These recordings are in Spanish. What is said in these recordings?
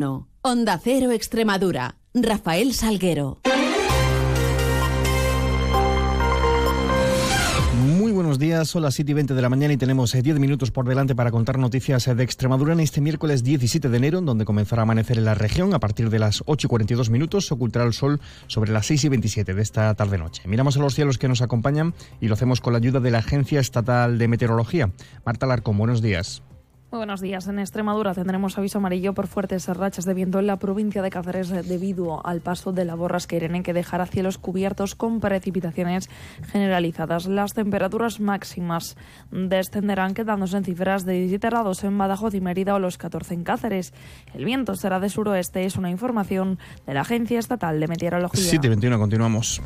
No. Onda Cero Extremadura. Rafael Salguero. Muy buenos días, son las 7 y 20 de la mañana y tenemos 10 eh, minutos por delante para contar noticias eh, de Extremadura en este miércoles 17 de enero, donde comenzará a amanecer en la región. A partir de las 8 y 42 minutos ocultará el sol sobre las 6 y 27 de esta tarde-noche. Miramos a los cielos que nos acompañan y lo hacemos con la ayuda de la Agencia Estatal de Meteorología. Marta Larcón, buenos días. Muy buenos días. En Extremadura tendremos aviso amarillo por fuertes rachas de viento en la provincia de Cáceres debido al paso de la borrasca Irene que dejará cielos cubiertos con precipitaciones generalizadas. Las temperaturas máximas descenderán quedándose en cifras de 17 grados en Badajoz y Mérida o los 14 en Cáceres. El viento será de suroeste, es una información de la Agencia Estatal de Meteorología. 7.21, continuamos.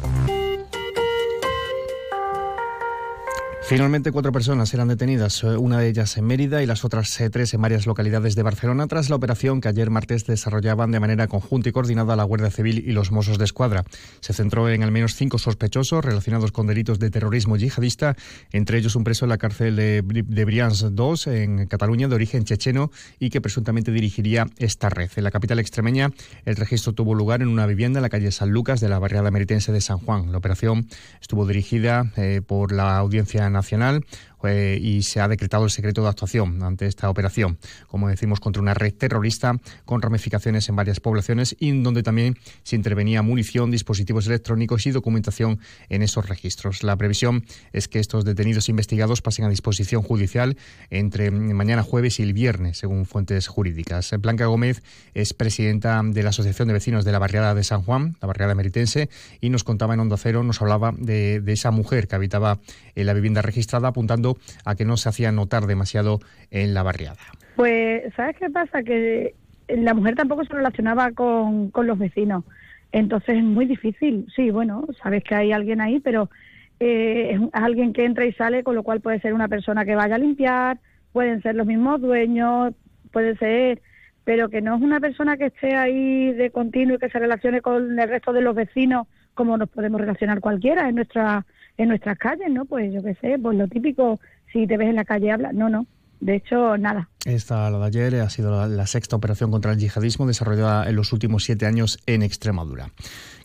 Finalmente, cuatro personas serán detenidas, eh, una de ellas en Mérida y las otras eh, tres en varias localidades de Barcelona, tras la operación que ayer martes desarrollaban de manera conjunta y coordinada la Guardia Civil y los Mossos de Escuadra. Se centró en al menos cinco sospechosos relacionados con delitos de terrorismo yihadista, entre ellos un preso en la cárcel de, Brians II, en Cataluña, de origen checheno, y que presuntamente dirigiría esta red. En la capital extremeña, el registro tuvo lugar en una vivienda en la calle San Lucas de la barriada meritense de San Juan. La operación estuvo dirigida eh, por la Audiencia Nacional eh, y se ha decretado el secreto de actuación ante esta operación, como decimos, contra una red terrorista con ramificaciones en varias poblaciones y donde también se intervenía munición, dispositivos electrónicos y documentación en esos registros. La previsión es que estos detenidos investigados pasen a disposición judicial entre mañana jueves y el viernes, según fuentes jurídicas. Blanca Gómez es presidenta de la Asociación de Vecinos de la Barriada de San Juan, la barriada meritense, y nos contaba en Onda Cero, nos hablaba de, de esa mujer que habitaba en la vivienda registrada, apuntando a que no se hacía notar demasiado en la barriada. Pues, ¿sabes qué pasa? Que la mujer tampoco se relacionaba con, los vecinos. Entonces es muy difícil. Sí, bueno, sabes que hay alguien ahí, pero eh, es alguien que entra y sale, con lo cual puede ser una persona que vaya a limpiar, pueden ser los mismos dueños, puede ser, pero que no es una persona que esté ahí de continuo y que se relacione con el resto de los vecinos como nos podemos relacionar cualquiera en nuestra en nuestras calles, ¿no? Pues yo qué sé, pues lo típico, si te ves en la calle habla, no, no, de hecho, nada. Esta, la de ayer, ha sido la, sexta operación contra el yihadismo desarrollada en los últimos siete años en Extremadura.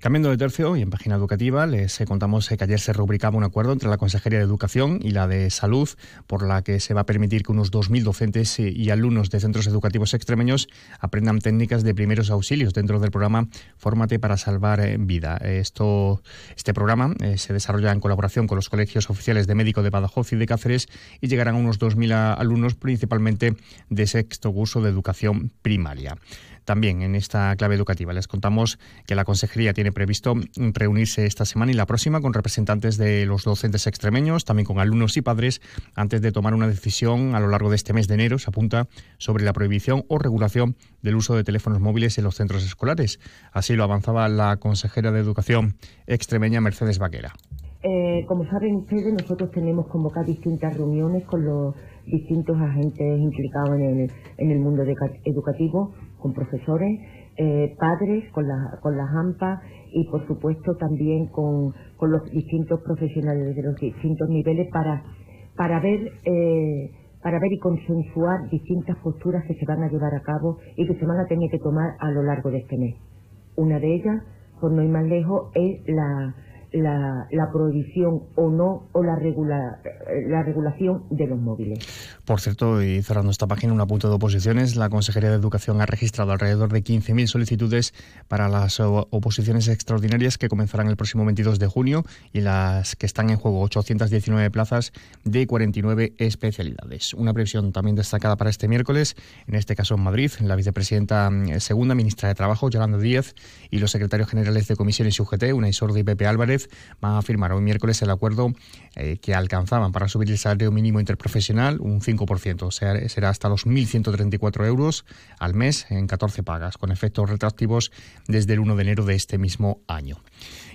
Cambiando de tercio y en página educativa, les contamos que ayer se rubricaba un acuerdo entre la Consejería de Educación y la de Salud, por la que se va a permitir que unos 2.000 docentes y alumnos de centros educativos extremeños aprendan técnicas de primeros auxilios dentro del programa Fórmate para Salvar eh, Vida. Esto, este programa eh, se desarrolla en colaboración con los colegios oficiales de médico de Badajoz y de Cáceres y llegarán unos 2.000 alumnos, principalmente de sexto curso de educación primaria. También en esta clave educativa les contamos que la Consejería tiene previsto reunirse esta semana y la próxima con representantes de los docentes extremeños, también con alumnos y padres, antes de tomar una decisión a lo largo de este mes de enero, se apunta sobre la prohibición o regulación del uso de teléfonos móviles en los centros escolares. Así lo avanzaba la consejera de Educación extremeña Mercedes Vaquera. Eh, como saben ustedes, nosotros tenemos convocadas distintas reuniones con los distintos agentes implicados en el, en el mundo educativo con profesores, eh, padres, con, la, con las AMPA y por supuesto también con, con, los distintos profesionales de los distintos niveles para, para ver eh, para ver y consensuar distintas posturas que se van a llevar a cabo y que se van a tener que tomar a lo largo de este mes. Una de ellas, por no ir más lejos, es la, la, prohibición o no o la, regula, la regulación de los móviles. Por cierto, y cerrando esta página, un apunte de oposiciones, la Consejería de Educación ha registrado alrededor de 15.000 solicitudes para las oposiciones extraordinarias que comenzarán el próximo 22 de junio y las que están en juego 819 plazas de 49 especialidades. Una previsión también destacada para este miércoles, en este caso en Madrid, la vicepresidenta mm, segunda ministra de Trabajo, Yolanda Díez, y los secretarios generales de comisiones y UGT, Una Isorda y Pepe Álvarez, van a firmar hoy miércoles el acuerdo eh, que alcanzaban para subir el salario mínimo interprofesional un 5%, o sea, será hasta los 1.134 euros al mes en 14 pagas, con efectos retroactivos desde el 1 de enero de este mismo año.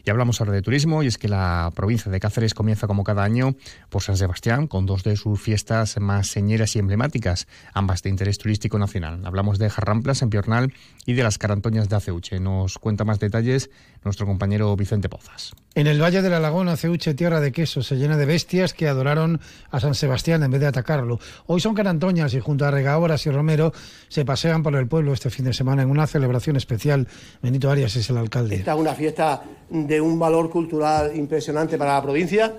Y hablamos ahora de turismo y es que la provincia de Cáceres comienza como cada año por San Sebastián con dos de sus fiestas más señeras y emblemáticas, ambas de interés turístico nacional. Hablamos de Jarramplas en Piornal y de las Carantoñas de Aceuche. Nos cuenta más detalles nuestro compañero Vicente Pozas. En el Valle de la Laguna, Ceuche, tierra de queso, se llena de bestias que adoraron a San Sebastián en vez de atacarlo. Hoy son carantoñas y junto a regaoras y Romero se pasean por el pueblo este fin de semana en una celebración especial. Benito Arias es el alcalde. Esta es una fiesta de un valor cultural impresionante para la provincia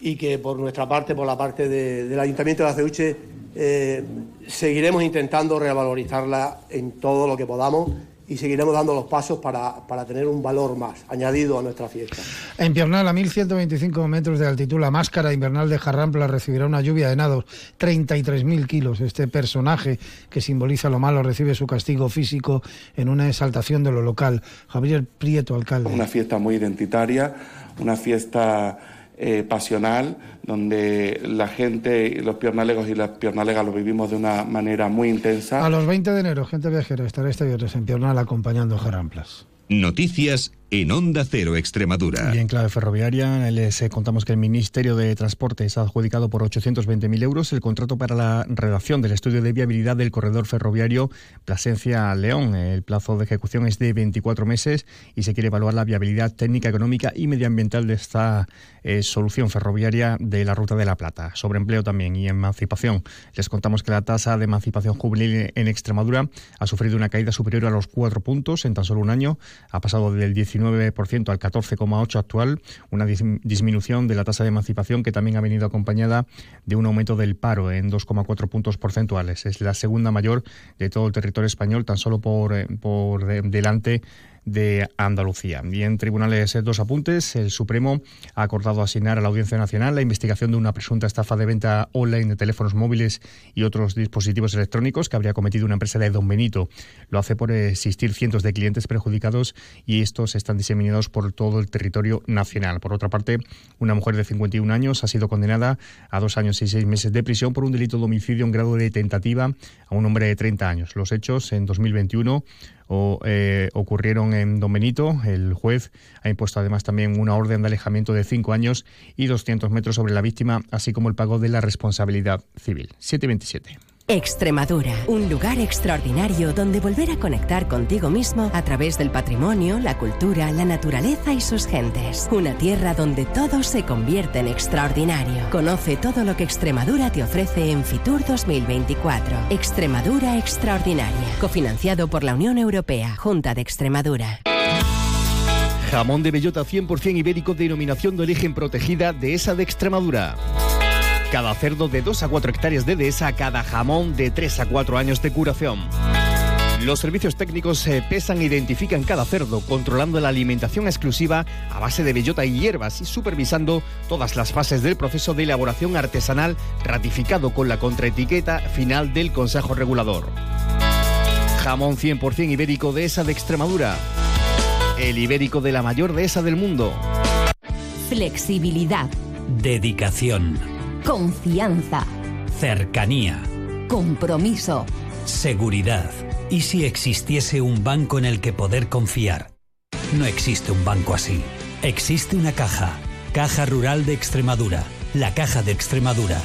y que por nuestra parte, por la parte del Ayuntamiento de Aceuche, eh, seguiremos intentando revalorizarla en todo lo que podamos y seguiremos dando los pasos para, para, tener un valor más añadido a nuestra fiesta. En Piernal, a 1.125 metros de altitud, la máscara invernal de Jarrampla recibirá una lluvia de nados, 33.000 kilos. Este personaje que simboliza lo malo recibe su castigo físico en una exaltación de lo local. Javier Prieto, alcalde. Una fiesta muy identitaria, una fiesta eh, pasional, donde la gente, los piernalegos y las piernalegas lo vivimos de una manera muy intensa. A los 20 de enero, gente viajera estará este viernes en Piernal acompañando a Jaramplas. Noticias en Onda Cero Extremadura. Y en clave ferroviaria les contamos que el Ministerio de Transportes ha adjudicado por 820.000 euros el contrato para la redacción del estudio de viabilidad del corredor ferroviario Plasencia-León. El plazo de ejecución es de 24 meses y se quiere evaluar la viabilidad técnica, económica y medioambiental de esta eh, solución ferroviaria de la Ruta de la Plata. Sobre empleo también y emancipación. Les contamos que la tasa de emancipación juvenil en Extremadura ha sufrido una caída superior a los cuatro puntos en tan solo un año ha pasado del 19% al 14,8% actual, una disminución de la tasa de emancipación que también ha venido acompañada de un aumento del paro en 2,4 puntos porcentuales. Es la segunda mayor de todo el territorio español, tan solo por, eh, por delante de Andalucía. Y en tribunales, dos apuntes. El Supremo ha acordado asignar a la Audiencia Nacional la investigación de una presunta estafa de venta online de teléfonos móviles y otros dispositivos electrónicos que habría cometido una empresa de Don Benito. Lo hace por existir cientos de clientes perjudicados y estos están diseminados por todo el territorio nacional. Por otra parte, una mujer de 51 años ha sido condenada a dos años y seis meses de prisión por un delito de homicidio en grado de tentativa a un hombre de 30 años. Los hechos en 2021 o, eh, ocurrieron en Don Benito. El juez ha impuesto además también una orden de alejamiento de cinco años y 200 metros sobre la víctima, así como el pago de la responsabilidad civil. 727. Extremadura, un lugar extraordinario donde volver a conectar contigo mismo a través del patrimonio, la cultura, la naturaleza y sus gentes. Una tierra donde todo se convierte en extraordinario. Conoce todo lo que Extremadura te ofrece en Fitur 2024. Extremadura Extraordinaria, cofinanciado por la Unión Europea, Junta de Extremadura. Jamón de bellota 100% ibérico denominación de origen protegida de esa de Extremadura. Cada cerdo de 2 a 4 hectáreas de dehesa, cada jamón de 3 a 4 años de curación. Los servicios técnicos se pesan e identifican cada cerdo, controlando la alimentación exclusiva a base de bellota y hierbas y supervisando todas las fases del proceso de elaboración artesanal ratificado con la contraetiqueta final del Consejo Regulador. Jamón 100% ibérico de esa de Extremadura. El ibérico de la mayor dehesa del mundo. Flexibilidad. Dedicación Confianza. Cercanía. Compromiso. Seguridad. ¿Y si existiese un banco en el que poder confiar? No existe un banco así. Existe una caja. Caja Rural de Extremadura. La Caja de Extremadura.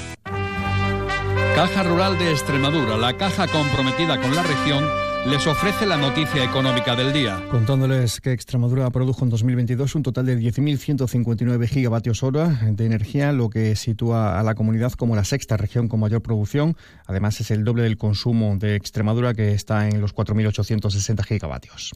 Caja Rural de Extremadura, la caja comprometida con la región les ofrece la noticia económica del día. Contándoles que Extremadura produjo en 2022 un total de 10.159 gigavatios hora de energía, lo que sitúa a la comunidad como la sexta región con mayor producción. Además, es el doble del consumo de Extremadura, que está en los 4.860 gigavatios.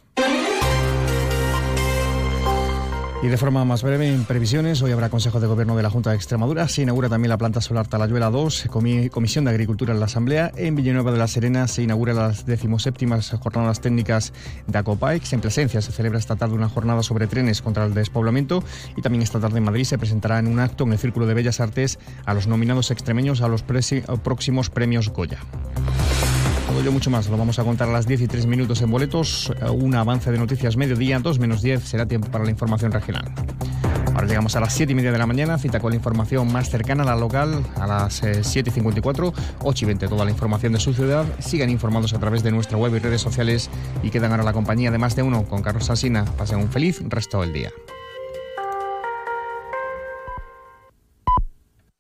Y de forma más breve, en previsiones, hoy habrá Consejo de Gobierno de la Junta de Extremadura. Se inaugura también la planta solar Talayuela 2, Comisión de Agricultura en la Asamblea. En Villanueva de la Serena se inaugura las decimoséptimas jornadas técnicas de Acopaix. En Plasencia se celebra esta tarde una jornada sobre trenes contra el despoblamiento. Y también esta tarde en Madrid se presentará en un acto en el Círculo de Bellas Artes a los nominados extremeños a los próximos premios Goya. Todo ello mucho más lo vamos a contar a las 10 y 3 minutos en boletos. Un avance de noticias mediodía, 2 menos 10 será tiempo para la información regional. Ahora llegamos a las 7 y media de la mañana, cita con la información más cercana a la local a las 7 y 54, 8 y 20 toda la información de su ciudad. Sigan informados a través de nuestra web y redes sociales y quedan ahora la compañía de más de uno con Carlos Salsina. Pasen un feliz resto del día.